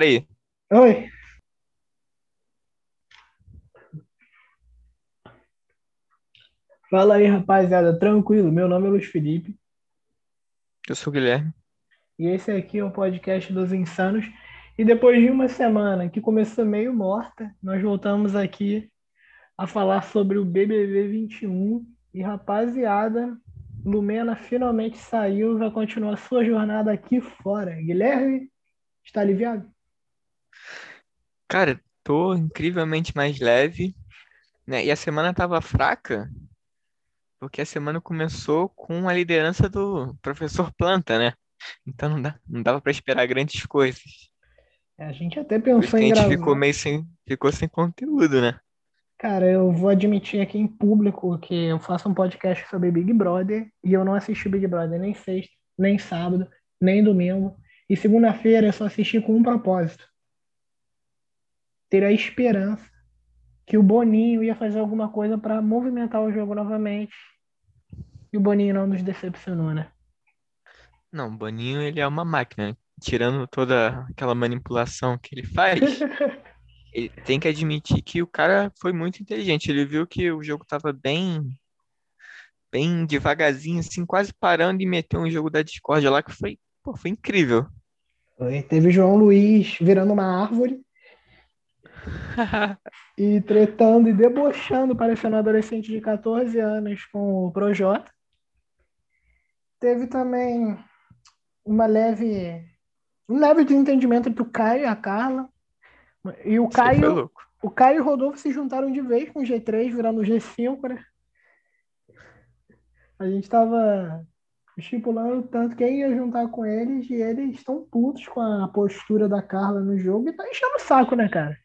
aí. Oi. Fala aí, rapaziada. Tranquilo? Meu nome é Luiz Felipe Eu sou o Guilherme. e esse aqui é o podcast dos Insanos. E depois de uma semana que começou meio morta, nós voltamos aqui a falar sobre o BBB 21. E rapaziada, Lumena finalmente saiu e vai continuar sua jornada aqui fora. Guilherme, está aliviado? Cara, tô incrivelmente mais leve, né? E a semana tava fraca, porque a semana começou com a liderança do professor Planta, né? Então não dá, não dava pra esperar grandes coisas. É, A gente até pensou que a em gente gravar. ficou meio sem, ficou sem conteúdo, né? Cara, eu vou admitir aqui em público que eu faço um podcast sobre Big Brother e eu não assisti Big Brother nem sexta, nem sábado, nem domingo. E segunda-feira eu só assisti com um propósito: ter a esperança que o Boninho ia fazer alguma coisa para movimentar o jogo novamente. E o Boninho não nos decepcionou, né? Não, o Boninho, ele é uma máquina? Tirando toda aquela manipulação que ele faz, ele tem que admitir que o cara foi muito inteligente. Ele viu que o jogo tava bem, bem devagarzinho, assim, quase parando e meteu um jogo da discórdia lá que foi, pô, foi incrível. Foi. Teve João Luiz virando uma árvore e tretando e debochando, parecendo um adolescente de 14 anos com o Projota. Teve também uma leve, um leve desentendimento entre o Caio e a Carla. E o Caio, o Caio e o Rodolfo se juntaram de vez com o G3, virando o G5, né? A gente tava estipulando tanto quem ia juntar com eles e eles estão putos com a postura da Carla no jogo e tá enchendo o saco, né, cara?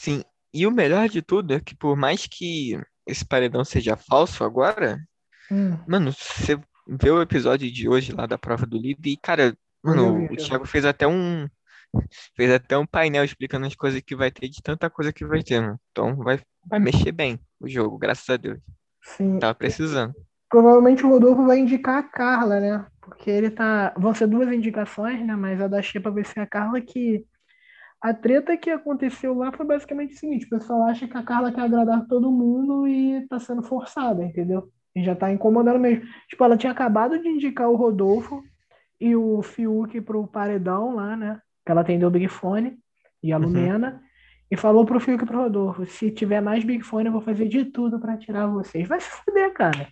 Sim, e o melhor de tudo é que por mais que esse paredão seja falso agora, Hum, mano, você vê o episódio de hoje lá da prova do líder e, cara, mano, o Thiago fez até um fez até um painel explicando as coisas que vai ter de tanta coisa que vai ter, mano. Então vai vai mexer bem o jogo, graças a Deus. Sim, Tava precisando. provavelmente o Rodolfo vai indicar a Carla, né? Porque ele tá. Vão ser duas indicações, né? Mas a da Xepa vai ser a Carla que. A treta que aconteceu lá foi basicamente o seguinte: o pessoal acha que a Carla quer agradar todo mundo e tá sendo forçada, entendeu? E já tá incomodando mesmo. Tipo, ela tinha acabado de indicar o Rodolfo e o Fiuk pro paredão lá, né? Que ela atendeu o Big Fone e a Uhum. Lumena. E falou pro Fiuk e pro Rodolfo: se tiver mais Big Fone, eu vou fazer de tudo pra tirar vocês. Vai se fuder, cara.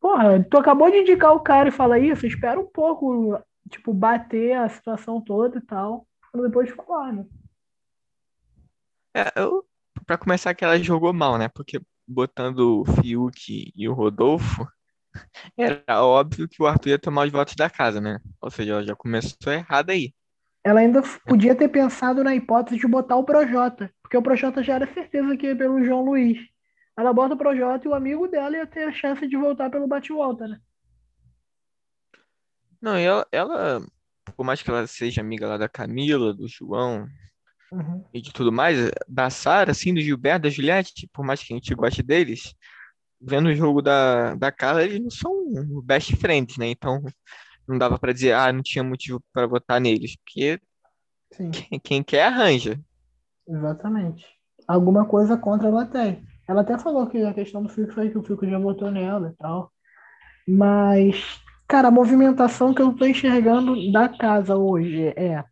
Porra, tu acabou de indicar o cara e fala isso, espera um pouco, tipo, bater a situação toda e tal, pra depois falar, né? É, eu, pra começar que ela jogou mal, né? Porque botando o Fiuk e o Rodolfo, era óbvio que o Arthur ia tomar os votos da casa, né? Ou seja, ela já começou errado aí. Ela ainda podia ter pensado na hipótese de botar o Projota, porque o Projota já era certeza que ia pelo João Luiz. Ela bota o Projota e o amigo dela ia ter a chance de voltar pelo bate-volta, né? Não, e ela, ela, por mais que ela seja amiga lá da Camila, do João Uhum. e de tudo mais, da Sara, assim, do Gilberto, da Juliette, por mais que a gente goste deles, vendo o jogo da, da Carla, eles não são best friends, né? Então não dava pra dizer, ah, não tinha motivo pra votar neles, porque quem, quem quer arranja. exatamente. Alguma coisa contra ela tem. Ela até falou que a questão do Fiuk foi que o Fiuk já votou nela e tal. Mas, cara, a movimentação que eu tô enxergando da casa hoje é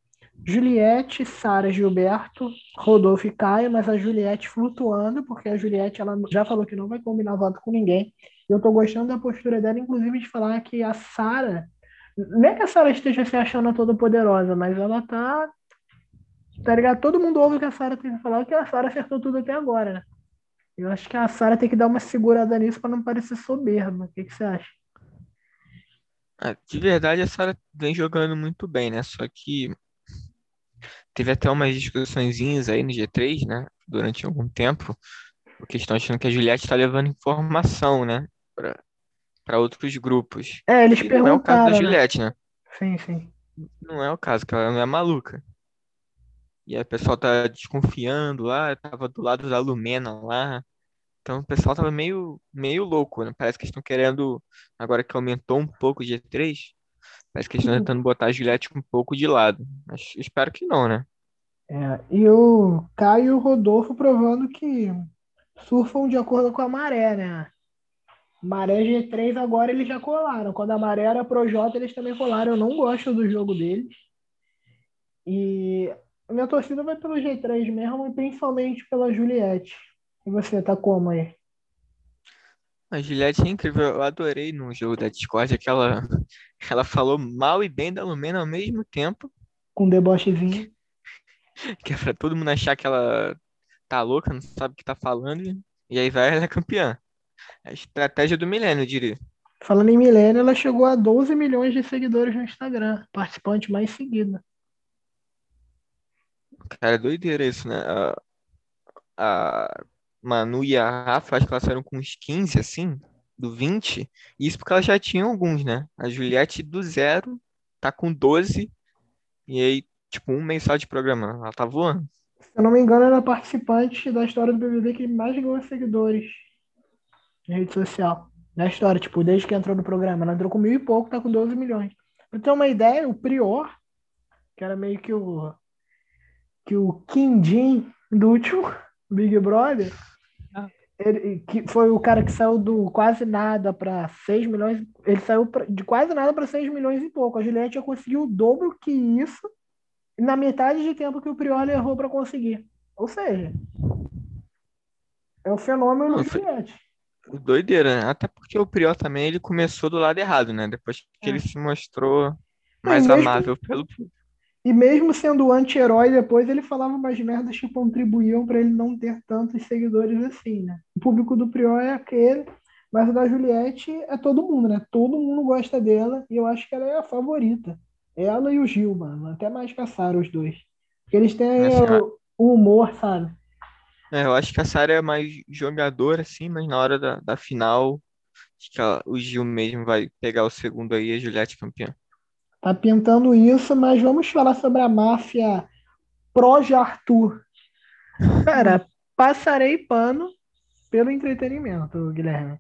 Juliette, Sara, Gilberto, Rodolfo e Caio, mas a Juliette flutuando, porque a Juliette ela já falou que não vai combinar voto com ninguém. Eu tô gostando da postura dela, inclusive, de falar que a Sara, não é que a Sara esteja se achando toda poderosa, mas ela tá, tá ligado? Todo mundo ouve o que a Sara tem que falar, que a Sara acertou tudo até agora, né? Eu acho que a Sara tem que dar uma segurada nisso para não parecer soberba. O que que você acha? Ah, de verdade, a Sara vem jogando muito bem, né? Só que teve até umas discussõezinhas aí no G3, né? Durante algum tempo, porque estão achando que a Juliette está levando informação, né? Para outros grupos. É, eles E não é o caso da perguntaram, né? Juliette, né? Sim, sim. Não é o caso, que ela não é maluca. E aí o pessoal tá desconfiando lá, tava do lado da Lumena lá. Então o pessoal tava meio, meio louco, né? Parece que estão querendo, agora que aumentou um pouco o G3, Parece que eles estão tentando botar a Juliette um pouco de lado. Mas espero que não, né? É, e o Caio e o Rodolfo provando que surfam de acordo com a maré, né? Maré G3 agora eles já colaram. Quando a maré era pro J, eles também colaram. Eu não gosto do jogo deles. E a minha torcida vai pelo G3 mesmo, e principalmente pela Juliette. E você, tá como aí? A Juliette é incrível, eu adorei no jogo da Discord que ela, ela falou mal e bem da Lumena ao mesmo tempo. Com um debochezinho. Que é pra todo mundo achar que ela tá louca, não sabe o que tá falando, e aí vai ela é campeã. É a estratégia do milênio, eu diria. Falando em milênio, ela chegou a 12 milhões de seguidores no Instagram, participante mais seguida. Cara, é doideira isso, né? A, a Manu e a Rafa, acho que elas saíram com uns 15, assim, do 20. Isso porque elas já tinham alguns, né? A Juliette do zero, tá com 12. E aí, tipo, um mês só de programa. Ela tá voando. Se eu não me engano, ela é participante da história do BBB que mais ganhou seguidores na rede social. Na história, tipo, desde que entrou no programa. Ela entrou com mil e pouco, tá com 12 milhões. Pra ter uma ideia, o Prior, que era meio que o que o Jin do último Big Brother. Ele, que foi o cara que saiu do quase nada para 6 milhões, ele saiu pra, de quase nada para 6 milhões e pouco. A Juliette já conseguiu o dobro que isso na metade de tempo que o Prior errou para conseguir. Ou seja, é o fenômeno Não, Juliette. Doideira, né? Até porque o Prior também ele começou do lado errado, né? Depois que é. ele se mostrou mais amável pelo público. E mesmo sendo anti-herói, depois ele falava umas merdas que contribuíam para ele não ter tantos seguidores assim, né? O público do Prior é aquele, mas o da Juliette é todo mundo, né? Todo mundo gosta dela e eu acho que ela é a favorita. Ela e o Gil, mano. Até mais caçaram os dois. Porque eles têm o, o, humor, sabe? É, eu acho que a Sarah é mais jogadora, assim, mas na hora da, da final, acho que ela, o Gil mesmo vai pegar o segundo aí e a Juliette campeã tá pintando isso, mas vamos falar sobre a máfia Proja Arthur. Cara, passarei pano pelo entretenimento, Guilherme.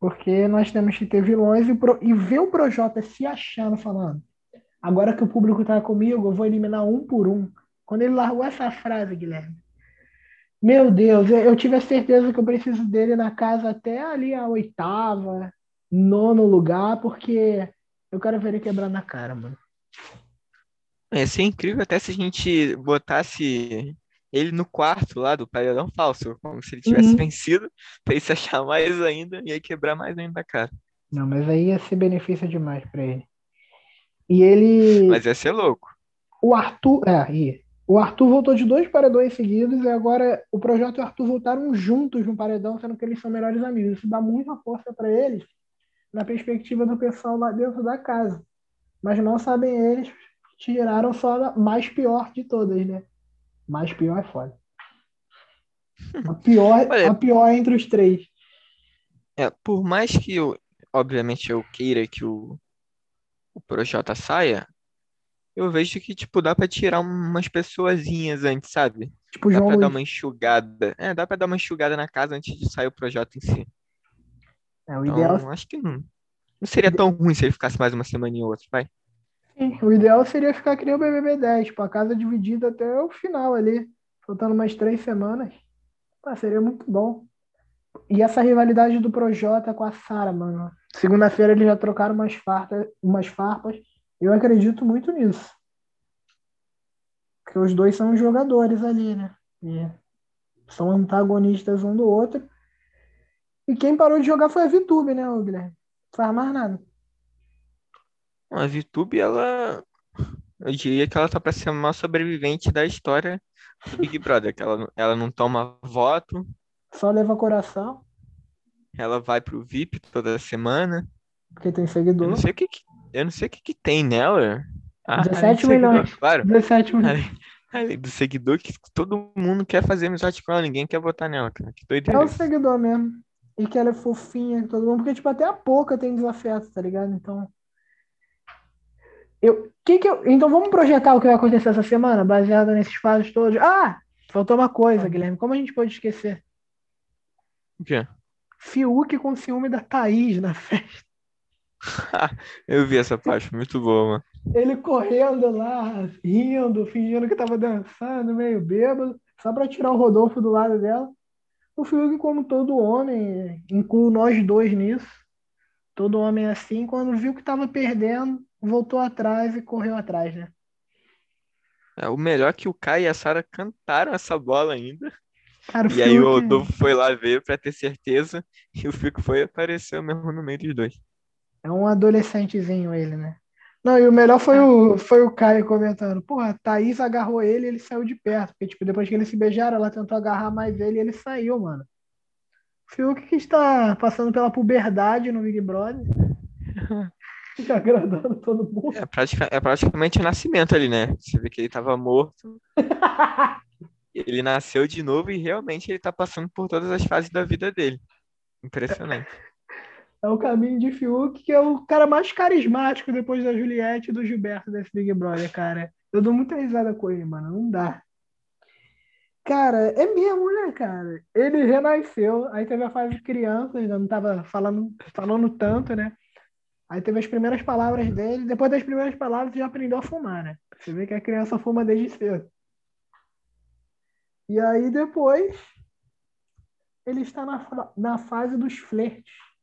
Porque nós temos que ter vilões e, pro... e ver o Projota se achando falando. Agora que o público tá comigo, eu vou eliminar um por um. Quando ele largou essa frase, Guilherme. Meu Deus, eu tive a certeza que eu preciso dele na casa até ali a oitava, nono lugar, porque eu quero ver ele quebrar na cara, mano. Ia ser incrível até se a gente botasse ele no quarto lá do paredão falso, como se ele tivesse uhum. vencido, pra ele se achar mais ainda e aí quebrar mais ainda a cara. Não, mas aí ia ser benefício demais pra ele. E ele. Mas ia ser louco. O Arthur. É, ia. O Arthur voltou de dois paredões seguidos e agora o projeto e o Arthur voltaram juntos no paredão, sendo que eles são melhores amigos. Isso dá muita força para eles na perspectiva do pessoal lá dentro da casa. Mas não sabem eles, tiraram só a mais pior de todas, né? Mais pior é foda. A pior, Olha, a pior entre os três. É, por mais que eu, obviamente, eu queira que o, o Projota saia, eu vejo que, tipo, dá pra tirar umas pessoazinhas antes, sabe? Tipo, dá João pra Luiz. dar uma enxugada. É, dá pra dar uma enxugada na casa antes de sair o projeto em si. É, o então, ideal... acho que não, não seria tão ruim se ele ficasse mais uma semana ou outra, vai. Sim, o ideal seria ficar que nem o BBB 10, tipo, a casa dividida até o final ali, faltando mais três semanas. Pô, seria muito bom. E essa rivalidade do Projota com a Sara, mano. Segunda-feira eles já trocaram umas, fartas, umas farpas. Eu acredito muito nisso. Porque os dois são jogadores ali, né? E são antagonistas um do outro. E quem parou de jogar foi a VTube, né, Guilherme? Não faz mais nada. A VTube, ela. Eu diria que ela tá pra ser a maior sobrevivente da história do Big Brother, que ela, ela não toma voto. Só leva coração. Ela vai pro VIP toda semana. Porque tem seguidor. Eu não sei o que, que eu não sei o que, que tem nela. Ah, 17 milhões. Seguidor, claro. 17 milhões. Além do seguidor que todo mundo quer fazer amizade com ela, ninguém quer votar nela, cara. Que doideira. É o seguidor mesmo. E que ela é fofinha, todo mundo, porque, tipo, até a pouca tem desafeto, tá ligado? Então. Eu, que que eu, então vamos projetar o que vai acontecer essa semana, baseado nesses fatos todos. Ah, faltou uma coisa, Guilherme. Como a gente pode esquecer? O quê? Fiuk com ciúme da Thaís na festa. Eu vi essa parte, muito boa, mano. Ele correndo lá, rindo, fingindo que tava dançando, meio bêbado, só pra tirar o Rodolfo do lado dela. O Fiuk, como todo homem, incluo nós dois nisso, todo homem é assim, quando viu que tava perdendo, voltou atrás e correu atrás, né? É, o melhor é que o Kai e a Sara cantaram essa bola ainda. Cara, E aí o Fiuk- Rodolfo foi lá ver pra ter certeza. E o Fico foi e apareceu mesmo no meio dos dois. É um adolescentezinho ele, né? Não, e o melhor foi o, foi o Caio comentando. Porra, a Thaís agarrou ele e ele saiu de perto. Porque, tipo, depois que eles se beijaram, ela tentou agarrar mais ele e ele saiu, mano. O Fiuk que está passando pela puberdade no Big Brother. Fica agradando todo mundo. É, pratica- é praticamente o nascimento ali, né? Você vê que ele tava morto. Ele nasceu de novo e realmente ele tá passando por todas as fases da vida dele. Impressionante. É o caminho de Fiuk, que é o cara mais carismático depois da Juliette e do Gilberto desse Big Brother, cara. Eu dou muita risada com ele, mano. Não dá. Cara, é mesmo, né, cara? Ele renasceu, aí teve a fase de criança, ainda não tava falando, falando tanto, né? Aí teve as primeiras palavras dele, depois das primeiras palavras já aprendeu a fumar, né? Você vê que a criança fuma desde cedo. E aí depois ele está na, na fase dos flertes.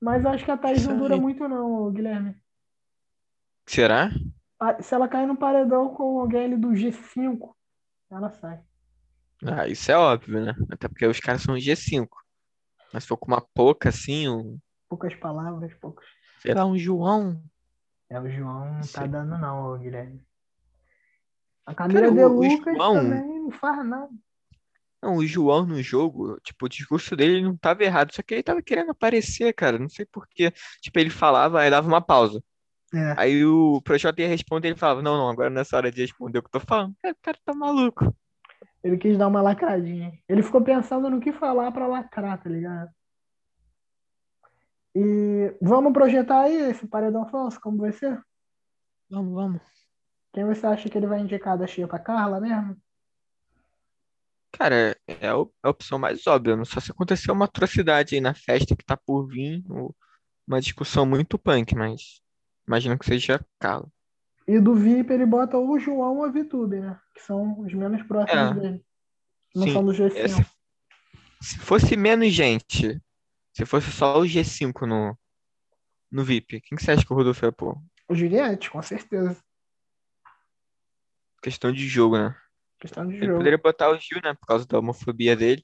Mas acho que a Thaís não dura muito não, Guilherme. Será? Se ela cair no paredão com alguém ali do G5, ela sai. Ah, isso é óbvio, né? Até porque os caras são G5. Mas se for com uma pouca assim, um, Poucas palavras, poucos. sei lá, um João. É, o João não tá dando não, Guilherme. A Camila Cara, De o- o Lucas João- também não faz nada. Não, o João no jogo, tipo, o discurso dele não tava errado, só que ele tava querendo aparecer, cara. Não sei por quê. Tipo, ele falava, aí dava uma pausa. É. Aí o Projota ia responder, ele falava, não, não, agora nessa hora de responder o que eu tô falando. Cara, o cara tá maluco. Ele quis dar uma lacradinha. Ele ficou pensando no que falar pra lacrar, tá ligado? E vamos projetar aí esse paredão falso, como vai ser? Vamos, vamos. Quem você acha que ele vai indicar da Chia pra Carla mesmo? Cara, é a op- a opção mais óbvia. Não só se acontecer uma atrocidade aí na festa que tá por vir, uma discussão muito punk, mas imagino que seja calo. E do VIP ele bota o João ou a Vitube, né? Que são os menos próximos É. dele. Não Sim, são do é, G5. se, se fosse menos gente, se fosse só o G5 no, no VIP, quem que você acha que o Rodolfo ia pôr? O Juliette, com certeza. Questão de jogo, né? Questão de Ele jogo. poderia botar o Gil, né? Por causa da homofobia dele.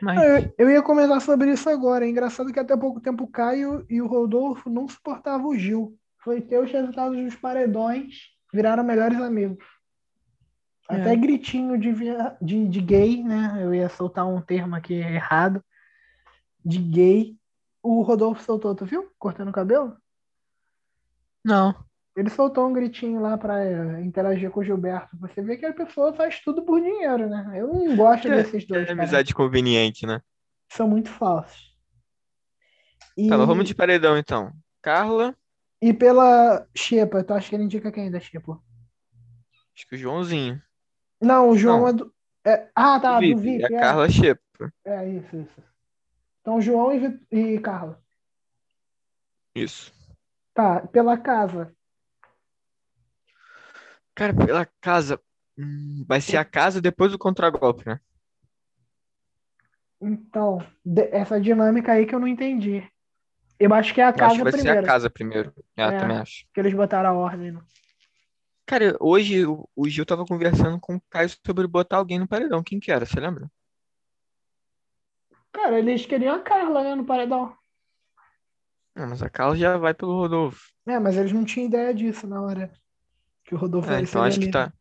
Mas, Ah, Eu, eu ia comentar sobre isso agora. É engraçado que até pouco tempo o Caio e o Rodolfo não suportavam o Gil. Foi ter os resultados dos paredões, viraram melhores amigos. É. Até gritinho de, via- de, de gay, né? Eu ia soltar um termo aqui errado. De gay. O Rodolfo soltou, tu viu? Cortando o cabelo? não. Ele soltou um gritinho lá pra eh, interagir com o Gilberto. Você vê que a pessoa faz tudo por dinheiro, né? Eu não gosto É, desses dois, É cara. amizade conveniente, né? São muito falsos. E, Tá, vamos de paredão então. Carla, e pela Xepa, tu acha que ele indica quem da Xepa? acho que o Joãozinho. Não, o João Não. é do. é- ah, tá, do VIP, é é. a Carla Xepa. É, isso, isso. Então, João e, e Carla. Isso. Tá, pela casa. Cara, pela casa. hum, vai ser a casa depois do contragolpe, né? Então, essa dinâmica aí que eu não entendi. Eu acho que é a Eu acho casa que vai ser primeiro. a casa primeiro. É, É. também acho. Que eles botaram a ordem. né? Cara, hoje o, o Gil tava conversando com o Caio sobre botar alguém no paredão. Quem que era? Você lembra? Cara, eles queriam a Carla, né, no paredão. Não, mas a Carla já vai pelo Rodolfo. É, mas eles não tinham ideia disso na hora que o Rodolfo É, então acho que tá,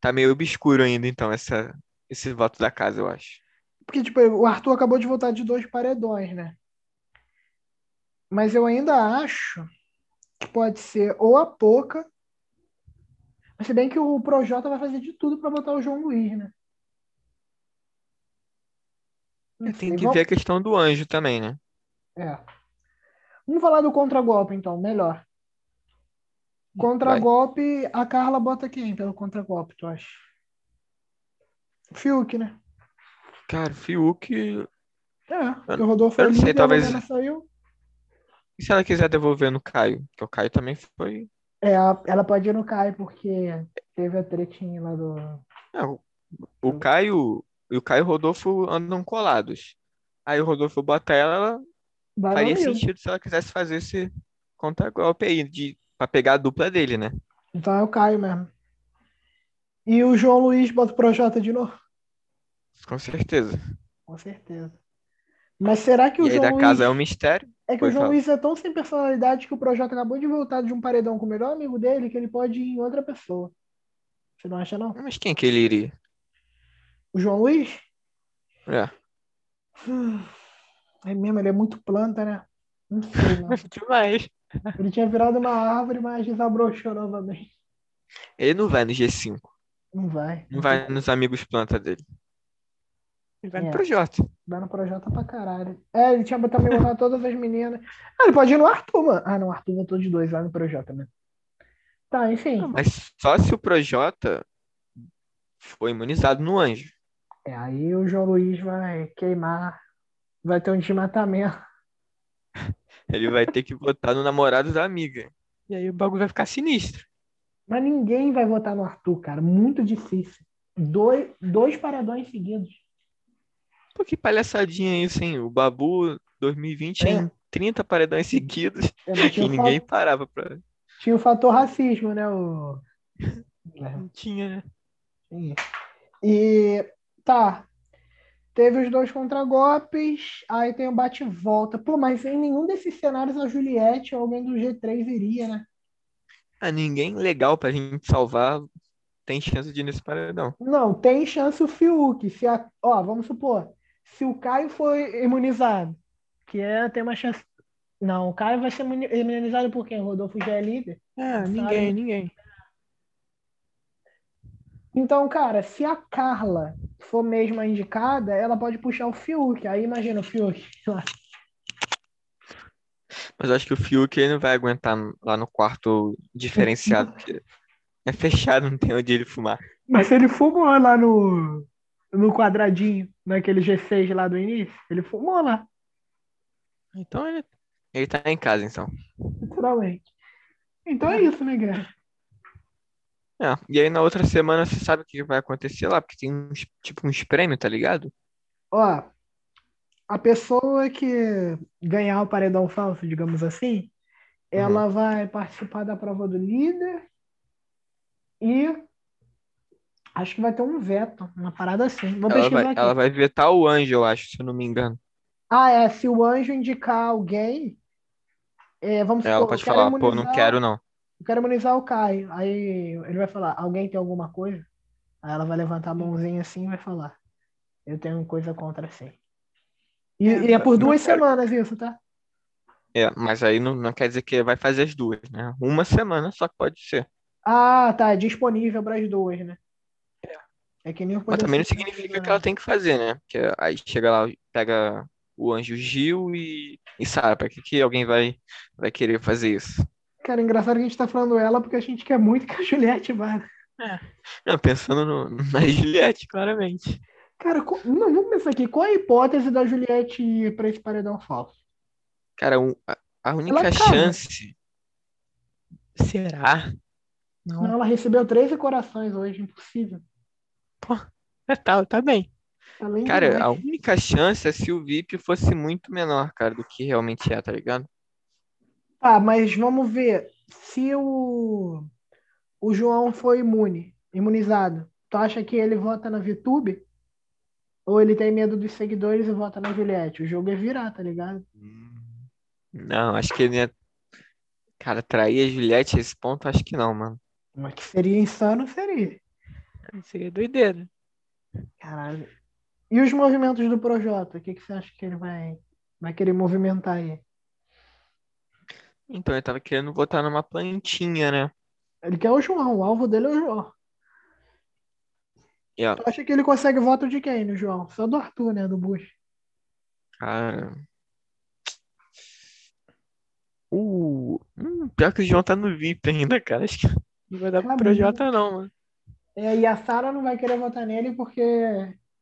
tá meio obscuro ainda, então, essa, esse voto da casa, eu acho. Porque, tipo, o Arthur acabou de voltar de dois paredões, né? Mas eu ainda acho que pode ser ou a Poca, mas se bem que o Projota vai fazer de tudo pra botar o João Luiz, né? Tem que vamos- ver a questão do anjo também, né? É. Vamos falar do contragolpe, então, melhor. Contragolpe, a Carla bota quem pelo contragolpe, tu acha? Fiuk, né? Cara, Fiuk, É, o Rodolfo eu não sei, talvez- Lumena saiu. E se ela quiser devolver no Caio? Porque o Caio também foi. É, ela, ela pode ir no Caio, porque teve a tretinha lá do. É, o, o Caio e o Caio e o Rodolfo andam colados. Aí o Rodolfo bota ela, ela faria sentido se ela quisesse fazer esse contra-golpe aí, de, pra pegar a dupla dele, né? Então é o Caio mesmo. E o João Luiz bota o Projota de novo? Com certeza. Com certeza. Mas será que o E aí João da Luiz. casa é um mistério. É que Foi, o João fala. Luiz é tão sem personalidade que o Projota acabou de voltar de um paredão com o melhor amigo dele que ele pode ir em outra pessoa. Você não acha, não? Mas quem que ele iria? O João Luiz? É. É mesmo, ele é muito planta, né? Não sei, não. Demais. Ele tinha virado uma árvore, mas desabrochou novamente. Ele não vai no G5. Não vai. Não vai nos amigos planta dele. Ele vai É. no Projota. Vai no Projota pra caralho. É, ele tinha também botado todas as meninas. Ah, ele pode ir no Arthur, mano. Ah, não, Arthur botou de dois, vai no Projota, né? Tá, enfim. Não, mas só se o Projota for imunizado no anjo. É, aí o João Luiz vai queimar. Vai ter um desmatamento. Ele vai ter que votar no namorado da amiga. E aí o bagulho vai ficar sinistro. Mas ninguém vai votar no Arthur, cara. Muito difícil. Dois, dois paredões seguidos. Pô, que palhaçadinha isso, hein? O Babu 2020 É. em 30 paredões seguidos É, e ninguém fa- parava pra. tinha o fator racismo, né? O... É, Não tinha, né? tinha. E tá. Teve os dois contragolpes, aí tem o bate e volta. Pô, mas em nenhum desses cenários a Juliette ou alguém do G3 iria, né? Ah, ninguém legal pra gente salvar tem chance de ir nesse paredão. Não, tem chance o Fiuk. Se a... Ó, vamos supor, se o Caio for imunizado, que é, tem uma chance. Não, o Caio vai ser imuni- imunizado por quem? O Rodolfo já é líder. É, ninguém, ninguém. Então, cara, se a Carla for mesmo a indicada, ela pode puxar o Fiuk. Aí imagina o Fiuk. lá. Mas eu acho que o Fiuk ele não vai aguentar lá no quarto diferenciado, é fechado, não tem onde ele fumar. Mas ele fumou lá no, no quadradinho, naquele G6 lá do início. Ele fumou lá, Então ele, ele tá em casa, então. literalmente. Então é isso, né, Guerra? É, e aí na outra semana você sabe o que vai acontecer lá, porque tem uns, tipo uns prêmios, tá ligado? Ó, a pessoa que ganhar o paredão falso, digamos assim, ela vai participar da prova do líder e acho que vai ter um veto, uma parada assim. Vou Ela vai, aqui. ela vai vetar o anjo, eu acho, se eu não me engano. Ah, é, se o anjo indicar alguém, é, vamos Ela supor, pode eu quero falar, pô, não imunizar- quero não. Eu quero imunizar o Caio. Aí ele vai falar, alguém tem alguma coisa? Aí ela vai levantar a mãozinha assim e vai falar, eu tenho coisa contra sim. E, É, e é por duas quero. semanas isso, tá? É, mas aí não, não quer dizer que vai fazer as duas, né? Uma semana só pode ser. Ah, tá, disponível para as duas, né? É que nem o Mas também não significa que ela tem que fazer, né? Porque aí chega lá, pega o anjo Gil e, e Sara. Pra que, que alguém vai, vai querer fazer isso? Cara, engraçado que a gente tá falando ela porque a gente quer muito que a Juliette vá. Não, pensando no, na Juliette, claramente. Cara, co- não, vamos pensar aqui. Qual é a hipótese da Juliette ir pra esse paredão falso? Cara, um- a, a única Ela chance. Será? Não, Não. ela recebeu 13 corações hoje, impossível. Tá, tá bem. Além Cara, a única chance é se o VIP fosse muito menor, cara, do que realmente é, tá ligado? Tá, mas vamos ver. Se o, o João foi imune, imunizado, tu acha que ele vota na VTube? Ou ele tem medo dos seguidores e vota na Juliette? O jogo é virar, tá ligado? Não, acho que ele ia. Cara, trair a Juliette a esse ponto, acho que não, mano. Mas que seria insano, seria. Seria doideira. Caralho. E os movimentos do Projota? O que, que você acha que ele vai, vai querer movimentar aí? Então, ele tava querendo votar numa plantinha, né? Ele quer o João, o alvo dele é o João. Ó, Tu acha que ele consegue voto de quem no João? Só do Arthur, né? Do Bush. cara. Uh, hum, pior que o João tá no VIP ainda, cara. Acho que não vai dar Tá Projota, não, mano. É, e a Sara não vai querer votar nele porque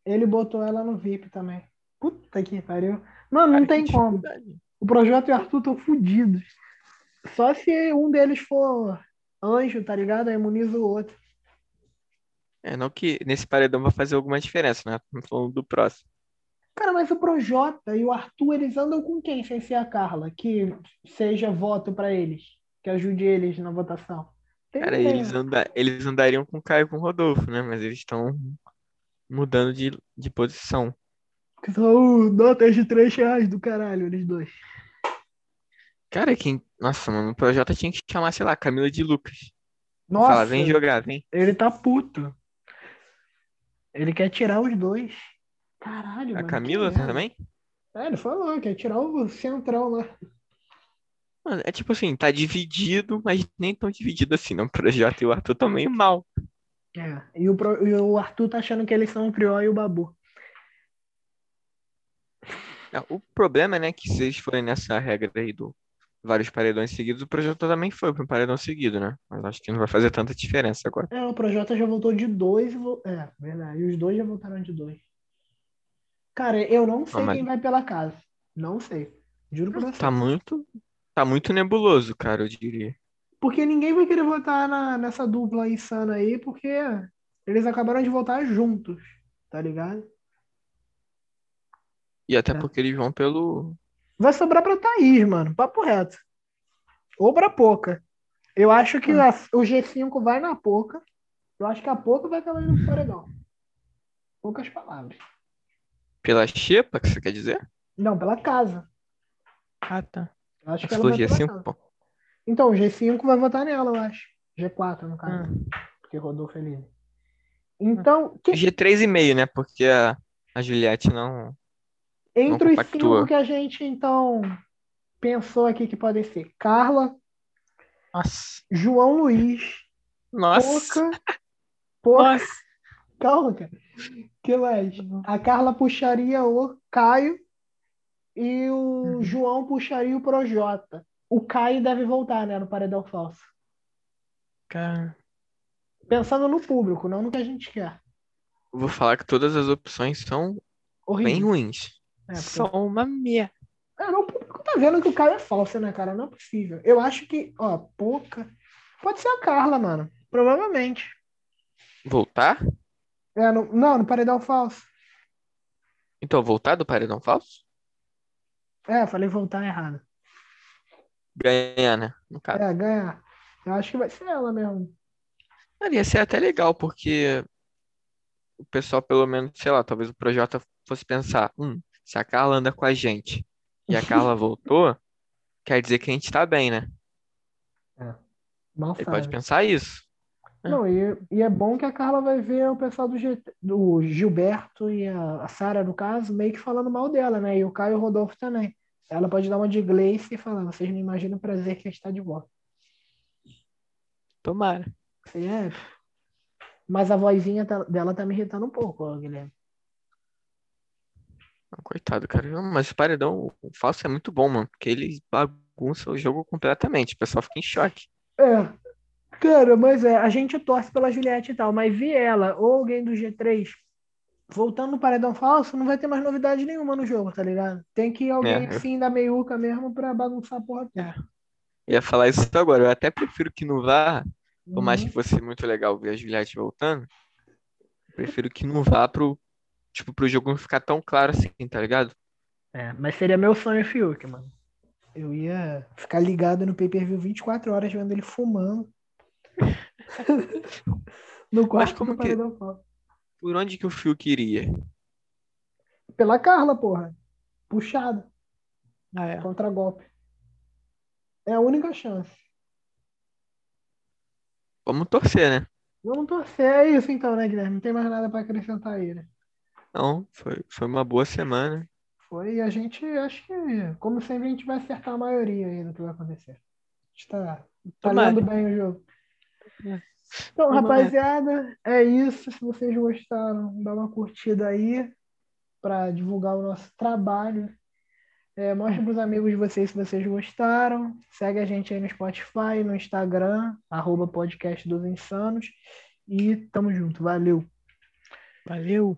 ele botou ela no VIP também. Puta que pariu. Mano, não tem como. O O Projota e o Arthur estão fodidos. Só se um deles for anjo, tá ligado? Aí imuniza o outro. É, não que nesse paredão vai fazer alguma diferença, né? Não falando do próximo. Cara, mas o Projota e o Arthur, eles andam com quem sem ser a Carla? Que seja voto pra eles, que ajude eles na votação. Tem Cara, eles, anda... eles andariam com o Caio e com o Rodolfo, né? Mas eles estão mudando de, de posição. Que são notas de 3 reais do caralho, eles dois. Cara, quem. Nossa, mano, o Projota tinha que chamar, sei lá, Camila de Lucas. Nossa, Fala, vem jogar, vem. ele tá puto. Ele quer tirar os dois. Caralho, A mano. Camila que merda. também? É, ele falou, quer tirar o centrão lá. Mano, é tipo assim, tá dividido, mas nem tão dividido assim, não. O Projota e o Arthur tão meio mal. É, e o, Pro- e o Arthur tá achando que eles são o Prió e o Babu. É, O problema, né, que se eles forem nessa regra aí do vários paredões seguidos, o Projota também foi para um paredão seguido, né? Mas acho que não vai fazer tanta diferença agora. É, o Projota já voltou de dois. vo- É, verdade. E os dois já voltaram de dois. Cara, eu não sei mas- quem vai pela casa. Não sei. Juro pra você. Tá muito, tá muito nebuloso, cara, eu diria. Porque ninguém vai querer votar na- nessa dupla insana aí, porque eles acabaram de votar juntos, tá ligado? E até É. porque eles vão pelo. Vai sobrar pra Thaís, mano. Papo reto. Ou pra Poca. Eu acho que a- o G5 vai na Poca. Eu acho que a Poca vai acabar indo pro paredão. Poucas palavras. Pela xepa, que você quer dizer? Não, pela casa. Ah, tá. Eu acho que Você ela falou vai pela G5, casa. pô. Então, o G5 vai votar nela, eu acho. G4, no caso. Ah. Porque Rodolfo é líder. Então, que- G3,5, né? Porque a, a Juliette não. Entre os cinco que a gente, então, pensou aqui que podem ser Carla, Nossa. João Luiz, Nossa. Poca. Poca. Nossa. Calma, cara. que mais? A Carla puxaria o Caio e o Uhum. João puxaria o Projota. O Caio deve voltar, né, no paredão falso. Cara, Pensando no público, não no que a gente quer. vou falar que todas as opções são bem Horrível. ruins. É, porque- São uma merda. É, não, o público tá vendo que o Caio é falso, né, cara? Não é possível. Eu acho que, ó, pouca. Pode ser a Carla, mano. Provavelmente. Voltar? É, no- não, no paredão falso. Então, voltar do paredão falso? É, falei voltar errado. Ganhar, né? No caso. É, ganhar. Eu acho que vai ser ela mesmo. Cara, ia ser até legal, porque o pessoal, pelo menos, sei lá, talvez o Projota fosse pensar, hum, se a Carla anda com a gente e a Carla voltou, quer dizer que a gente tá bem, né? Mal Ele sabe. pode pensar isso. Não, e, e é bom que a Carla vai ver o pessoal do, G- do Gilberto e a, a Sara, no caso, meio que falando mal dela, né? E o Caio e o Rodolfo também. Ela pode dar uma de Gleice e falar, vocês não imaginam o prazer que é estar de volta. Tomara. É. Mas a vozinha tá- dela tá me irritando um pouco, ó, Guilherme. Coitado, cara. Mas o paredão o falso é muito bom, mano, porque ele bagunça o jogo completamente. O pessoal fica em choque. É. Cara, mas é, a gente torce pela Juliette e tal, mas vi ela ou alguém do G3 voltando no paredão falso, não vai ter mais novidade nenhuma no jogo, tá ligado? Tem que ir alguém É, eu- assim da meiuca mesmo pra bagunçar a porra toda. Ia falar isso agora. Eu até prefiro que não vá, por mais Uhum. que fosse muito legal ver a Juliette voltando, prefiro que não vá pro, tipo, pro jogo não ficar tão claro assim, tá ligado? É, mas seria meu sonho, Fiuk, mano. Eu ia ficar ligado no pay-per-view 24 horas vendo ele fumando. no quarto como do que-. Por onde que o Fiuk iria? Pela Carla, porra. Puxada. Ah, é. Contra golpe. É a única chance. Vamos torcer, né? Vamos torcer. É isso então, né, Guilherme? Não tem mais nada pra acrescentar aí, né? Não, foi, foi uma boa semana. Foi e a gente, acho que, como sempre, a gente vai acertar a maioria aí do que vai acontecer. A gente tá, tá lendo bem o jogo. É. Então, rapaziada, é isso. Se vocês gostaram, dá uma curtida aí para divulgar o nosso trabalho. É, mostre pros amigos de vocês se vocês gostaram. Segue a gente aí no Spotify, no Instagram, arroba podcast dos insanos. E tamo junto. Valeu! Valeu!